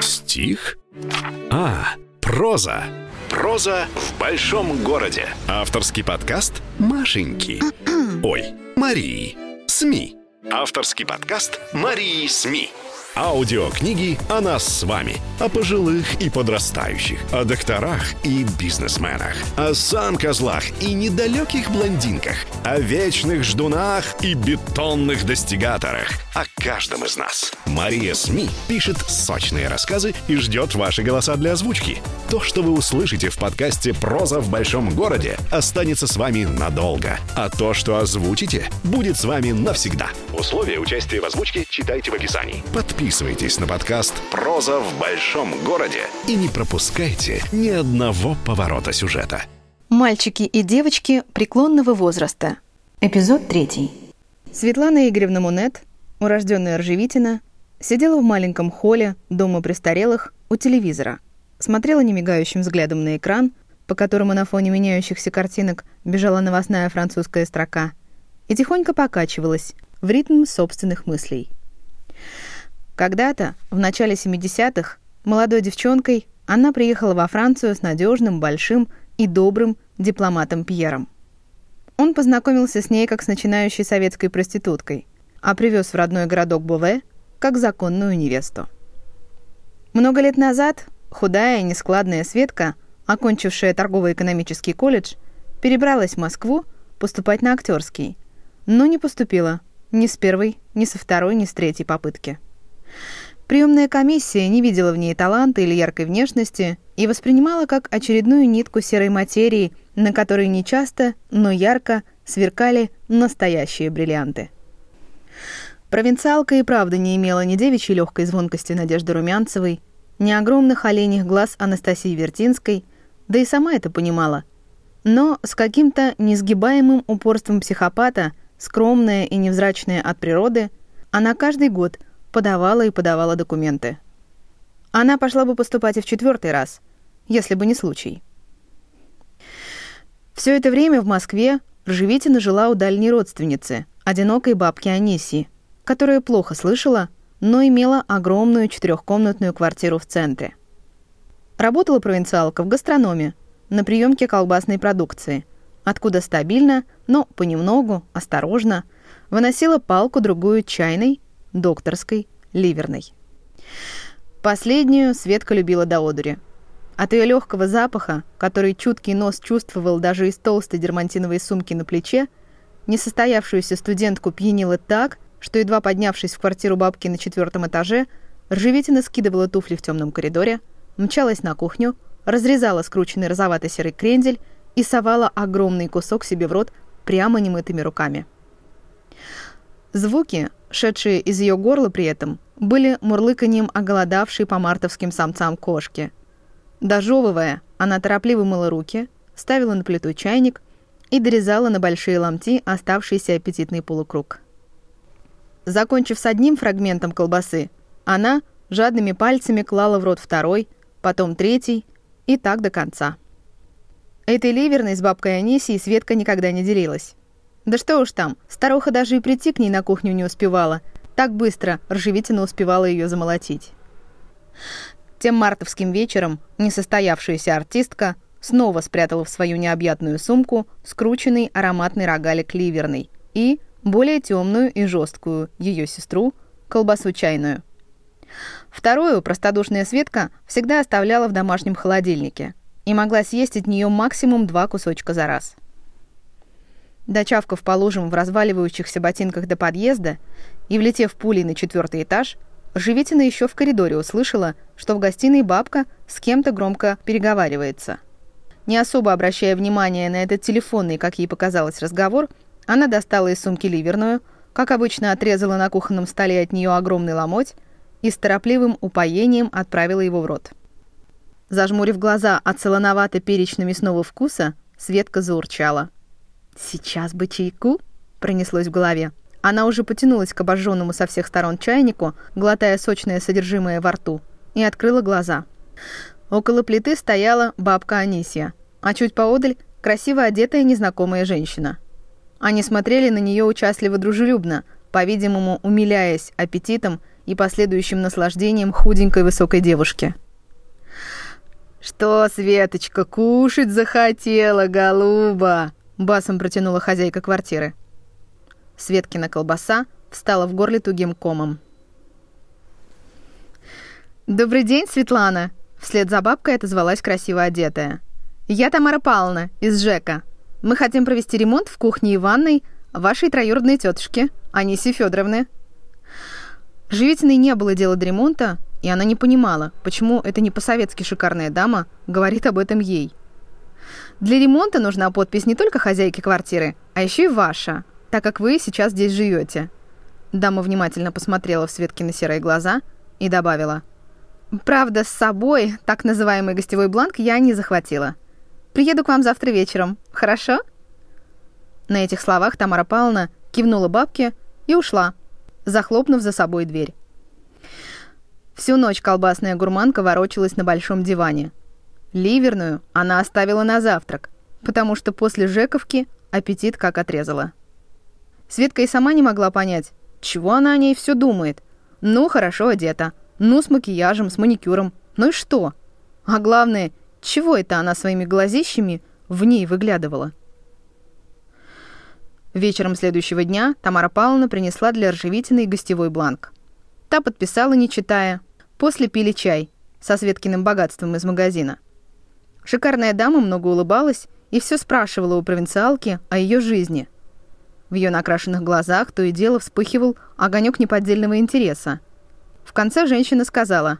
Стих? А, проза. Проза в большом городе. Авторский подкаст Машеньки. Ой, Марии. СМИ. Авторский подкаст Марии СМИ. Аудиокниги о нас с вами, о пожилых и подрастающих, о докторах и бизнесменах, о сам-козлах и недалеких блондинках, о вечных ждунах и бетонных достигаторах, о каждом из нас. Мария СМИ пишет сочные рассказы и ждет ваши голоса для озвучки. То, что вы услышите в подкасте «Проза в большом городе», останется с вами надолго, а то, что озвучите, будет с вами навсегда. Условия участия в озвучке читайте в описании. Подписывайтесь на подкаст «Проза в большом городе» и не пропускайте ни одного поворота сюжета. Мальчики и девочки преклонного возраста. Эпизод третий. Светлана Игоревна Мунет, урожденная Ржевитина, сидела в маленьком холле дома престарелых у телевизора, смотрела немигающим взглядом на экран, по которому на фоне меняющихся картинок бежала новостная французская строка, и тихонько покачивалась в ритм собственных мыслей. Когда-то, в начале 70-х, молодой девчонкой, она приехала во Францию с надежным, большим и добрым дипломатом Пьером. Он познакомился с ней как с начинающей советской проституткой, а привез в родной городок Буве как законную невесту. Много лет назад худая и нескладная Светка, окончившая торгово-экономический колледж, перебралась в Москву поступать на актерский, но не поступила ни с первой, ни со второй, ни с третьей попытки. Приемная комиссия не видела в ней таланта или яркой внешности и воспринимала как очередную нитку серой материи, на которой нечасто, но ярко сверкали настоящие бриллианты. Провинциалка и правда не имела ни девичьей легкой звонкости Надежды Румянцевой, ни огромных оленьих глаз Анастасии Вертинской, да и сама это понимала. Но с каким-то несгибаемым упорством психопата, скромная и невзрачная от природы, она каждый год – подавала и подавала документы. Она пошла бы поступать и в четвертый раз, если бы не случай. Все это время в Москве Ржевитина жила у дальней родственницы, одинокой бабки Анисии, которая плохо слышала, но имела огромную четырехкомнатную квартиру в центре. Работала провинциалка в гастрономе, на приемке колбасной продукции, откуда стабильно, но понемногу, осторожно, выносила палку-другую чайной докторской, ливерной. Последнюю Светка любила до одури. От ее легкого запаха, который чуткий нос чувствовал даже из толстой дермантиновой сумки на плече, несостоявшуюся студентку пьянила так, что, едва поднявшись в квартиру бабки на четвертом этаже, Ржевитина скидывала туфли в темном коридоре, мчалась на кухню, разрезала скрученный розовато-серый крендель и совала огромный кусок себе в рот прямо немытыми руками. Звуки, шедшие из ее горла при этом, были мурлыканьем оголодавшей по мартовским самцам кошки. Дожевывая, она торопливо мыла руки, ставила на плиту чайник и дорезала на большие ломти оставшийся аппетитный полукруг. Закончив с одним фрагментом колбасы, она жадными пальцами клала в рот второй, потом третий и так до конца. Этой ливерной с бабкой Анисией Светка никогда не делилась. Да что уж там, старуха даже и прийти к ней на кухню не успевала. Так быстро Ржевитина успевала ее замолотить. Тем мартовским вечером несостоявшаяся артистка снова спрятала в свою необъятную сумку скрученный ароматный рогалик ливерный и более темную и жесткую ее сестру колбасу чайную. Вторую простодушная Светка всегда оставляла в домашнем холодильнике и могла съесть от нее максимум два кусочка за раз. Дочавкав по лужам в разваливающихся ботинках до подъезда и влетев пулей на четвертый этаж, Живитина еще в коридоре услышала, что в гостиной бабка с кем-то громко переговаривается. Не особо обращая внимания на этот телефонный, как ей показалось, разговор, она достала из сумки ливерную, как обычно отрезала на кухонном столе от нее огромный ломоть и с торопливым упоением отправила его в рот. Зажмурив глаза от солоновато-перечно-мясного вкуса, Светка заурчала – «Сейчас бы чайку?» — пронеслось в голове. Она уже потянулась к обожженному со всех сторон чайнику, глотая сочное содержимое во рту, и открыла глаза. Около плиты стояла бабка Анисия, а чуть поодаль — красиво одетая незнакомая женщина. Они смотрели на нее участливо дружелюбно, по-видимому, умиляясь аппетитом и последующим наслаждением худенькой высокой девушки. «Что, Светочка, кушать захотела, голуба?» Басом протянула хозяйка квартиры. Светкина колбаса встала в горле тугим комом. «Добрый день, Светлана!» Вслед за бабкой отозвалась красиво одетая. «Я Тамара Павловна из ЖЭКа. Мы хотим провести ремонт в кухне и ванной вашей троюродной тетушки, Аниси Федоровны». Живительной не было дела до ремонта, и она не понимала, почему эта не по-советски шикарная дама говорит об этом ей. Для ремонта нужна подпись не только хозяйки квартиры, а еще и ваша, так как вы сейчас здесь живете. Дама внимательно посмотрела в Светкины серые глаза и добавила. «Правда, с собой так называемый гостевой бланк я не захватила. Приеду к вам завтра вечером, хорошо?» На этих словах Тамара Павловна кивнула бабке и ушла, захлопнув за собой дверь. Всю ночь колбасная гурманка ворочалась на большом диване – Ливерную она оставила на завтрак, потому что после Жековки аппетит как отрезала. Светка и сама не могла понять, чего она о ней все думает. Ну, хорошо одета, ну, с макияжем, с маникюром, ну и что? А главное, чего это она своими глазищами в ней выглядывала? Вечером следующего дня Тамара Павловна принесла для Ржевитиной гостевой бланк. Та подписала, не читая. После пили чай со Светкиным богатством из магазина – Шикарная дама много улыбалась и все спрашивала у провинциалки о ее жизни. В ее накрашенных глазах то и дело вспыхивал огонек неподдельного интереса. В конце женщина сказала,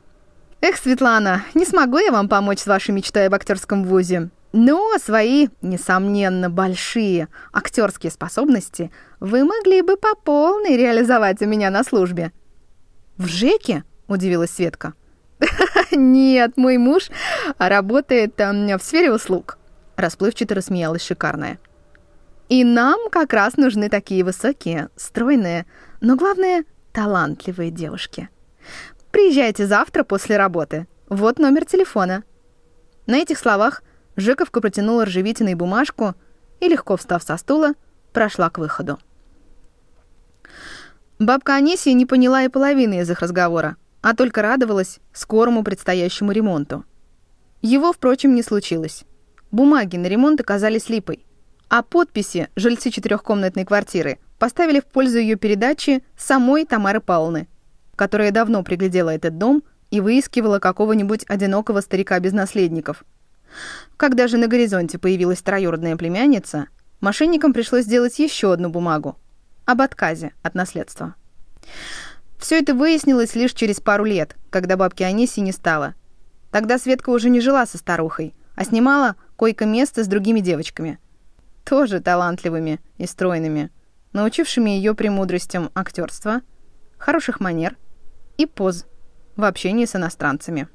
«Эх, Светлана, не смогу я вам помочь с вашей мечтой об актерском вузе. Но свои, несомненно, большие актерские способности вы могли бы по полной реализовать у меня на службе». «В ЖЭКе?» – удивилась Светка. «Нет, мой муж работает в сфере услуг», — расплывчато рассмеялась шикарная. «И нам как раз нужны такие высокие, стройные, но, главное, талантливые девушки. Приезжайте завтра после работы. Вот номер телефона». На этих словах Жековка протянула ржавительной бумажку и, легко встав со стула, прошла к выходу. Бабка Анисия не поняла и половины из их разговора а только радовалась скорому предстоящему ремонту. Его, впрочем, не случилось. Бумаги на ремонт оказались липой, а подписи жильцы четырехкомнатной квартиры поставили в пользу ее передачи самой Тамары Павловны, которая давно приглядела этот дом и выискивала какого-нибудь одинокого старика без наследников. Когда же на горизонте появилась троюродная племянница, мошенникам пришлось сделать еще одну бумагу об отказе от наследства. Все это выяснилось лишь через пару лет, когда бабки Аниси не стало. Тогда Светка уже не жила со старухой, а снимала койко-место с другими девочками. Тоже талантливыми и стройными, научившими ее премудростям актерства, хороших манер и поз в общении с иностранцами.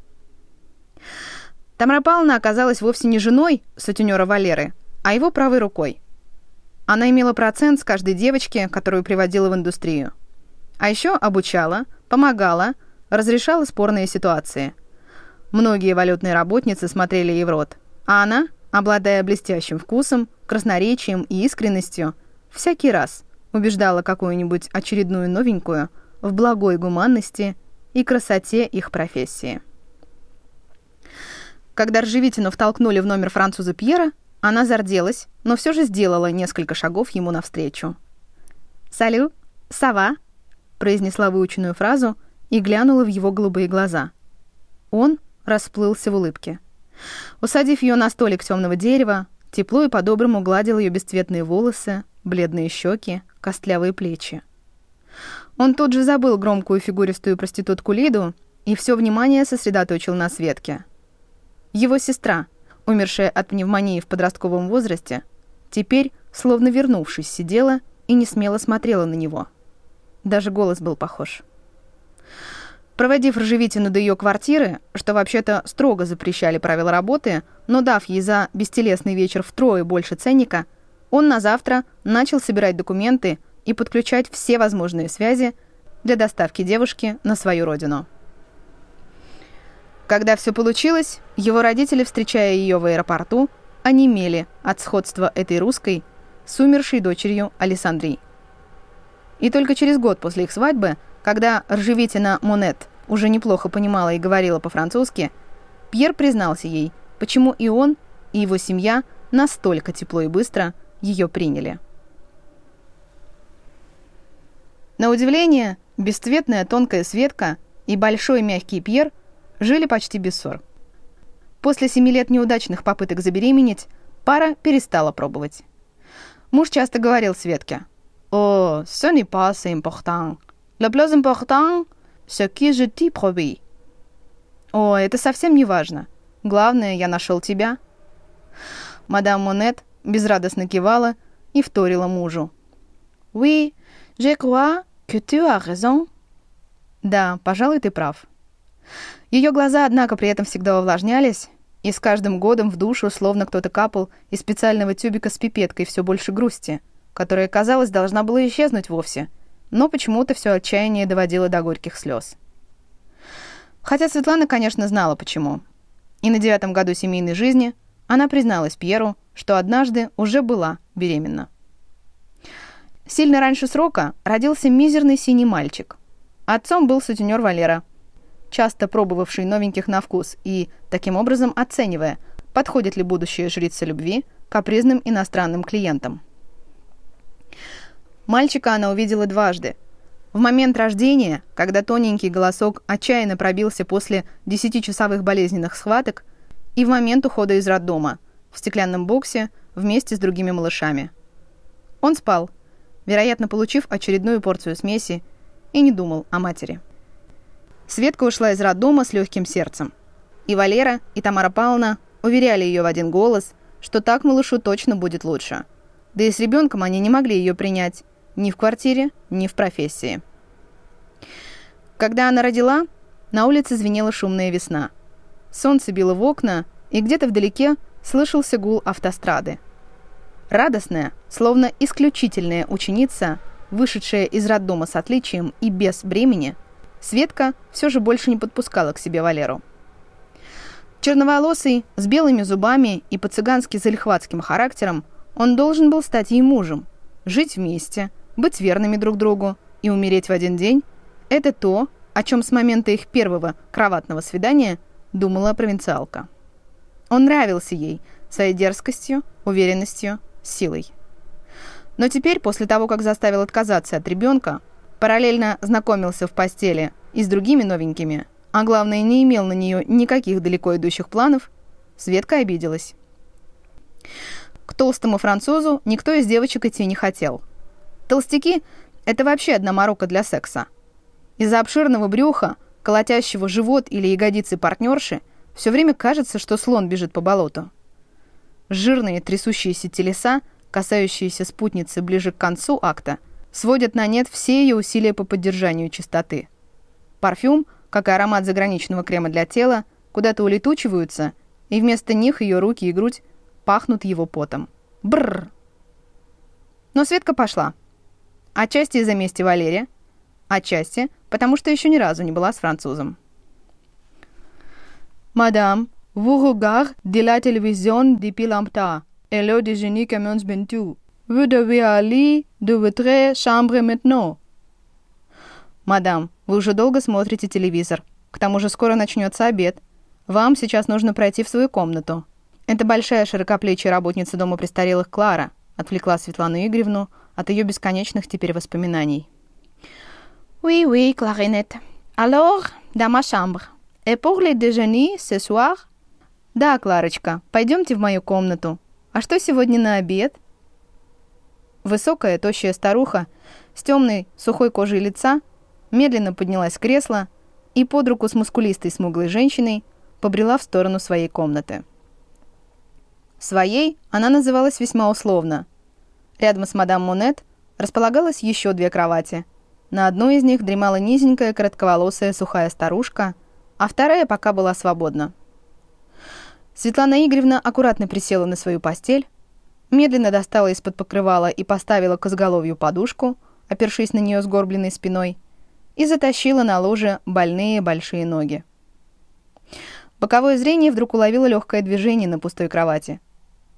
Тамара Павловна оказалась вовсе не женой сутенера Валеры, а его правой рукой. Она имела процент с каждой девочки, которую приводила в индустрию – а еще обучала, помогала, разрешала спорные ситуации. Многие валютные работницы смотрели ей в рот, а она, обладая блестящим вкусом, красноречием и искренностью, всякий раз убеждала какую-нибудь очередную новенькую в благой гуманности и красоте их профессии. Когда Ржевитину втолкнули в номер француза Пьера, она зарделась, но все же сделала несколько шагов ему навстречу. «Салю, сова!» произнесла выученную фразу и глянула в его голубые глаза. Он расплылся в улыбке. Усадив ее на столик темного дерева, тепло и по-доброму гладил ее бесцветные волосы, бледные щеки, костлявые плечи. Он тут же забыл громкую фигуристую проститутку Лиду и все внимание сосредоточил на Светке. Его сестра, умершая от пневмонии в подростковом возрасте, теперь, словно вернувшись, сидела и не смело смотрела на него — даже голос был похож. Проводив Ржевитину до ее квартиры, что вообще-то строго запрещали правила работы, но дав ей за бестелесный вечер втрое больше ценника, он на завтра начал собирать документы и подключать все возможные связи для доставки девушки на свою родину. Когда все получилось, его родители, встречая ее в аэропорту, онемели от сходства этой русской с умершей дочерью Александрии. И только через год после их свадьбы Когда Ржевитина Монет уже неплохо понимала и говорила по-французски, Пьер признался ей, почему и он, и его семья настолько тепло и быстро ее приняли. На удивление, бесцветная тонкая Светка и большой мягкий Пьер жили почти без ссор. После семи лет неудачных попыток забеременеть, пара перестала пробовать. Муж часто говорил Светке, «О, ce n'est pas important. Le plus important, ce que je t'y promis». «О, это совсем не важно. Главное, я нашел тебя». Мадам Монет безрадостно кивала и вторила мужу. «Oui, je crois que tu as raison». «Да, пожалуй, ты прав». Ее глаза, однако, при этом всегда увлажнялись, и с каждым годом в душу словно кто-то капал из специального тюбика с пипеткой все больше грусти, которая, казалось, должна была исчезнуть вовсе, но почему-то все отчаяние доводило до горьких слез. Хотя Светлана, конечно, знала почему. И на девятом году семейной жизни она призналась Пьеру, что однажды уже была беременна. Сильно раньше срока родился мизерный синий мальчик. Отцом был сутенер Валера – часто пробовавший новеньких на вкус и, таким образом, оценивая, подходит ли будущая жрица любви капризным иностранным клиентам. Мальчика она увидела дважды. В момент рождения, когда тоненький голосок отчаянно пробился после десятичасовых болезненных схваток, и в момент ухода из роддома, в стеклянном боксе вместе с другими малышами. Он спал, вероятно, получив очередную порцию смеси, и не думал о матери. Светка ушла из роддома с легким сердцем. И Валера, и Тамара Павловна уверяли ее в один голос, что так малышу точно будет лучше. Да и с ребенком они не могли ее принять ни в квартире, ни в профессии. Когда она родила, на улице звенела шумная весна. Солнце било в окна, и где-то вдалеке слышался гул автострады. Радостная, словно исключительная ученица, вышедшая из роддома с отличием и без бремени – Светка все же больше не подпускала к себе Валеру. Черноволосый, с белыми зубами и по-цыгански залихватским характером, он должен был стать ей мужем, жить вместе, быть верными друг другу и умереть в один день – это то, о чем с момента их первого кроватного свидания думала провинциалка. Он нравился ей своей дерзкостью, уверенностью, силой. Но теперь, после того, как заставил отказаться от ребенка, параллельно знакомился в постели и с другими новенькими, а главное, не имел на нее никаких далеко идущих планов, Светка обиделась. К толстому французу никто из девочек идти не хотел. Толстяки – это вообще одна морока для секса. Из-за обширного брюха, колотящего живот или ягодицы партнерши, все время кажется, что слон бежит по болоту. Жирные трясущиеся телеса, касающиеся спутницы ближе к концу акта – сводят на нет все ее усилия по поддержанию чистоты. Парфюм, как и аромат заграничного крема для тела, куда-то улетучиваются, и вместо них ее руки и грудь пахнут его потом. Бррр. Но Светка пошла. Отчасти из-за мести Валерия, отчасти, потому что еще ни разу не была с французом. «Мадам, vous regardez de la télévision depuis longtemps, et le déjeuner commence bientôt. Vous devez aller de votre chambre maintenant. Мадам, вы уже долго смотрите телевизор. К тому же скоро начнется обед. Вам сейчас нужно пройти в свою комнату. Это большая широкоплечья работница дома престарелых Клара отвлекла Светлану Игоревну от ее бесконечных теперь воспоминаний. Oui, oui, Clarinette. Alors, dans ma chambre. Et pour le déjeuner ce soir? Да, Кларочка, пойдемте в мою комнату. А что сегодня на обед? Высокая, тощая старуха с темной, сухой кожей лица медленно поднялась с кресла и под руку с мускулистой смуглой женщиной побрела в сторону своей комнаты. Своей она называлась весьма условно. Рядом с мадам Монет располагалось еще две кровати. На одной из них дремала низенькая, коротковолосая, сухая старушка, а вторая пока была свободна. Светлана Игоревна аккуратно присела на свою постель, медленно достала из-под покрывала и поставила к изголовью подушку, опершись на нее сгорбленной спиной, и затащила на ложе больные большие ноги. Боковое зрение вдруг уловило легкое движение на пустой кровати.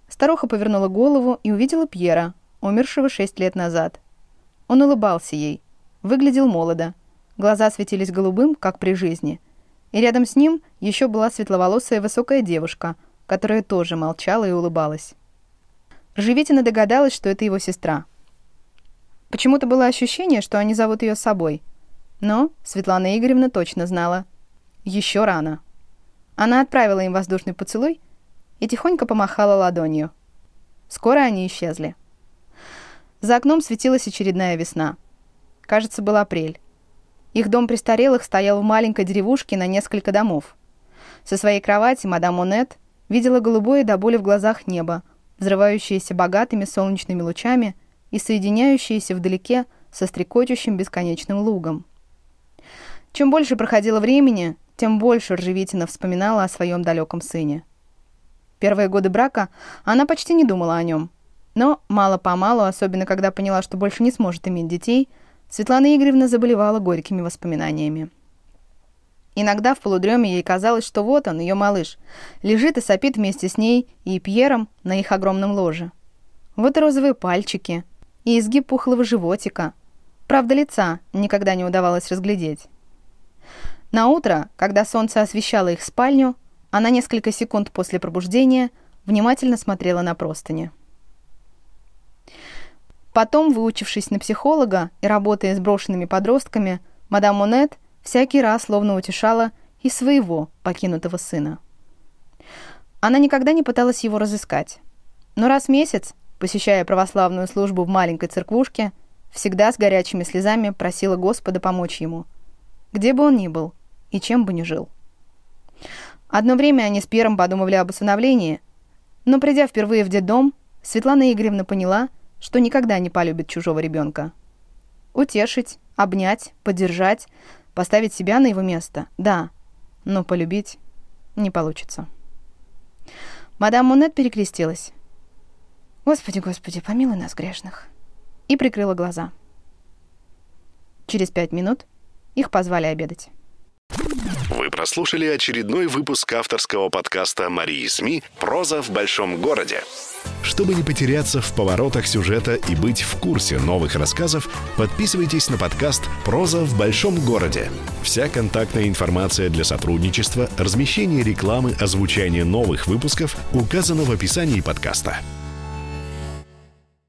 Старуха повернула голову и увидела Пьера, умершего шесть лет назад. Он улыбался ей, выглядел молодо, Глаза светились голубым, как при жизни. И рядом с ним еще была светловолосая высокая девушка, которая тоже молчала и улыбалась. Живитина догадалась, что это его сестра. Почему-то было ощущение, что они зовут ее с собой. Но Светлана Игоревна точно знала. Еще рано. Она отправила им воздушный поцелуй и тихонько помахала ладонью. Скоро они исчезли. За окном светилась очередная весна. Кажется, был апрель. Их дом престарелых стоял в маленькой деревушке на несколько домов. Со своей кровати мадам Монет видела голубое до боли в глазах небо, взрывающееся богатыми солнечными лучами и соединяющееся вдалеке со стрекочущим бесконечным лугом. Чем больше проходило времени, тем больше Ржевитина вспоминала о своем далеком сыне. Первые годы брака она почти не думала о нем. Но мало-помалу, особенно когда поняла, что больше не сможет иметь детей – Светлана Игоревна заболевала горькими воспоминаниями. Иногда в полудреме ей казалось, что вот он, ее малыш, лежит и сопит вместе с ней и Пьером на их огромном ложе. Вот и розовые пальчики, и изгиб пухлого животика. Правда, лица никогда не удавалось разглядеть. На утро, когда солнце освещало их спальню, она несколько секунд после пробуждения внимательно смотрела на простыни. Потом, выучившись на психолога и работая с брошенными подростками, мадам Монет всякий раз словно утешала и своего покинутого сына. Она никогда не пыталась его разыскать. Но раз в месяц, посещая православную службу в маленькой церквушке, всегда с горячими слезами просила Господа помочь ему, где бы он ни был и чем бы ни жил. Одно время они с Пьером подумывали об усыновлении, но, придя впервые в детдом, Светлана Игоревна поняла, что никогда не полюбит чужого ребенка. Утешить, обнять, поддержать, поставить себя на его место – да, но полюбить не получится. Мадам Монет перекрестилась. «Господи, Господи, помилуй нас, грешных!» и прикрыла глаза. Через пять минут их позвали обедать. Вы прослушали очередной выпуск авторского подкаста Марии СМИ «Проза в большом городе». Чтобы не потеряться в поворотах сюжета и быть в курсе новых рассказов, подписывайтесь на подкаст «Проза в большом городе». Вся контактная информация для сотрудничества, размещение рекламы, озвучание новых выпусков указана в описании подкаста.